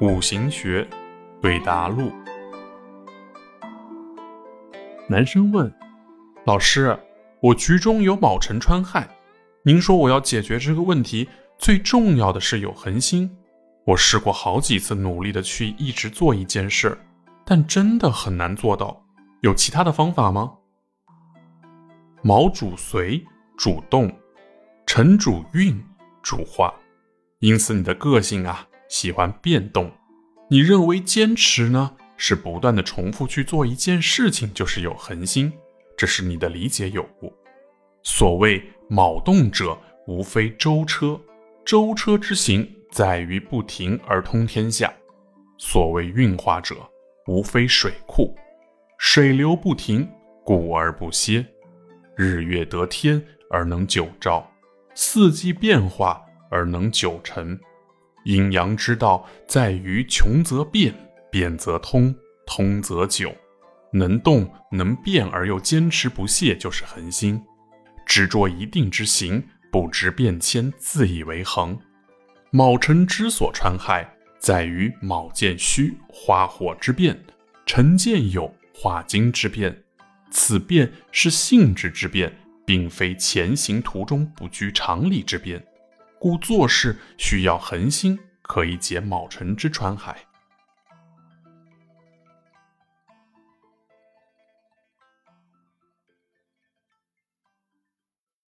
五行学对答录。男生问：“老师，我局中有卯辰穿亥，您说我要解决这个问题，最重要的是有恒心。我试过好几次，努力的去一直做一件事，但真的很难做到。有其他的方法吗？”卯主随，主动；辰主运，主化。因此，你的个性啊，喜欢变动。你认为坚持呢，是不断的重复去做一件事情，就是有恒心。这是你的理解有误。所谓卯动者，无非舟车。舟车之行，在于不停而通天下。所谓运化者，无非水库。水流不停，故而不歇。日月得天而能久照，四季变化而能久陈。阴阳之道在于穷则变，变则通，通则久。能动能变而又坚持不懈，就是恒心。执着一定之行，不知变迁，自以为恒。卯辰之所穿亥，在于卯见戌化火之变，辰见酉化金之变。此变是性质之变，并非前行途中不拘常理之变，故做事需要恒心，可以解卯辰之穿海。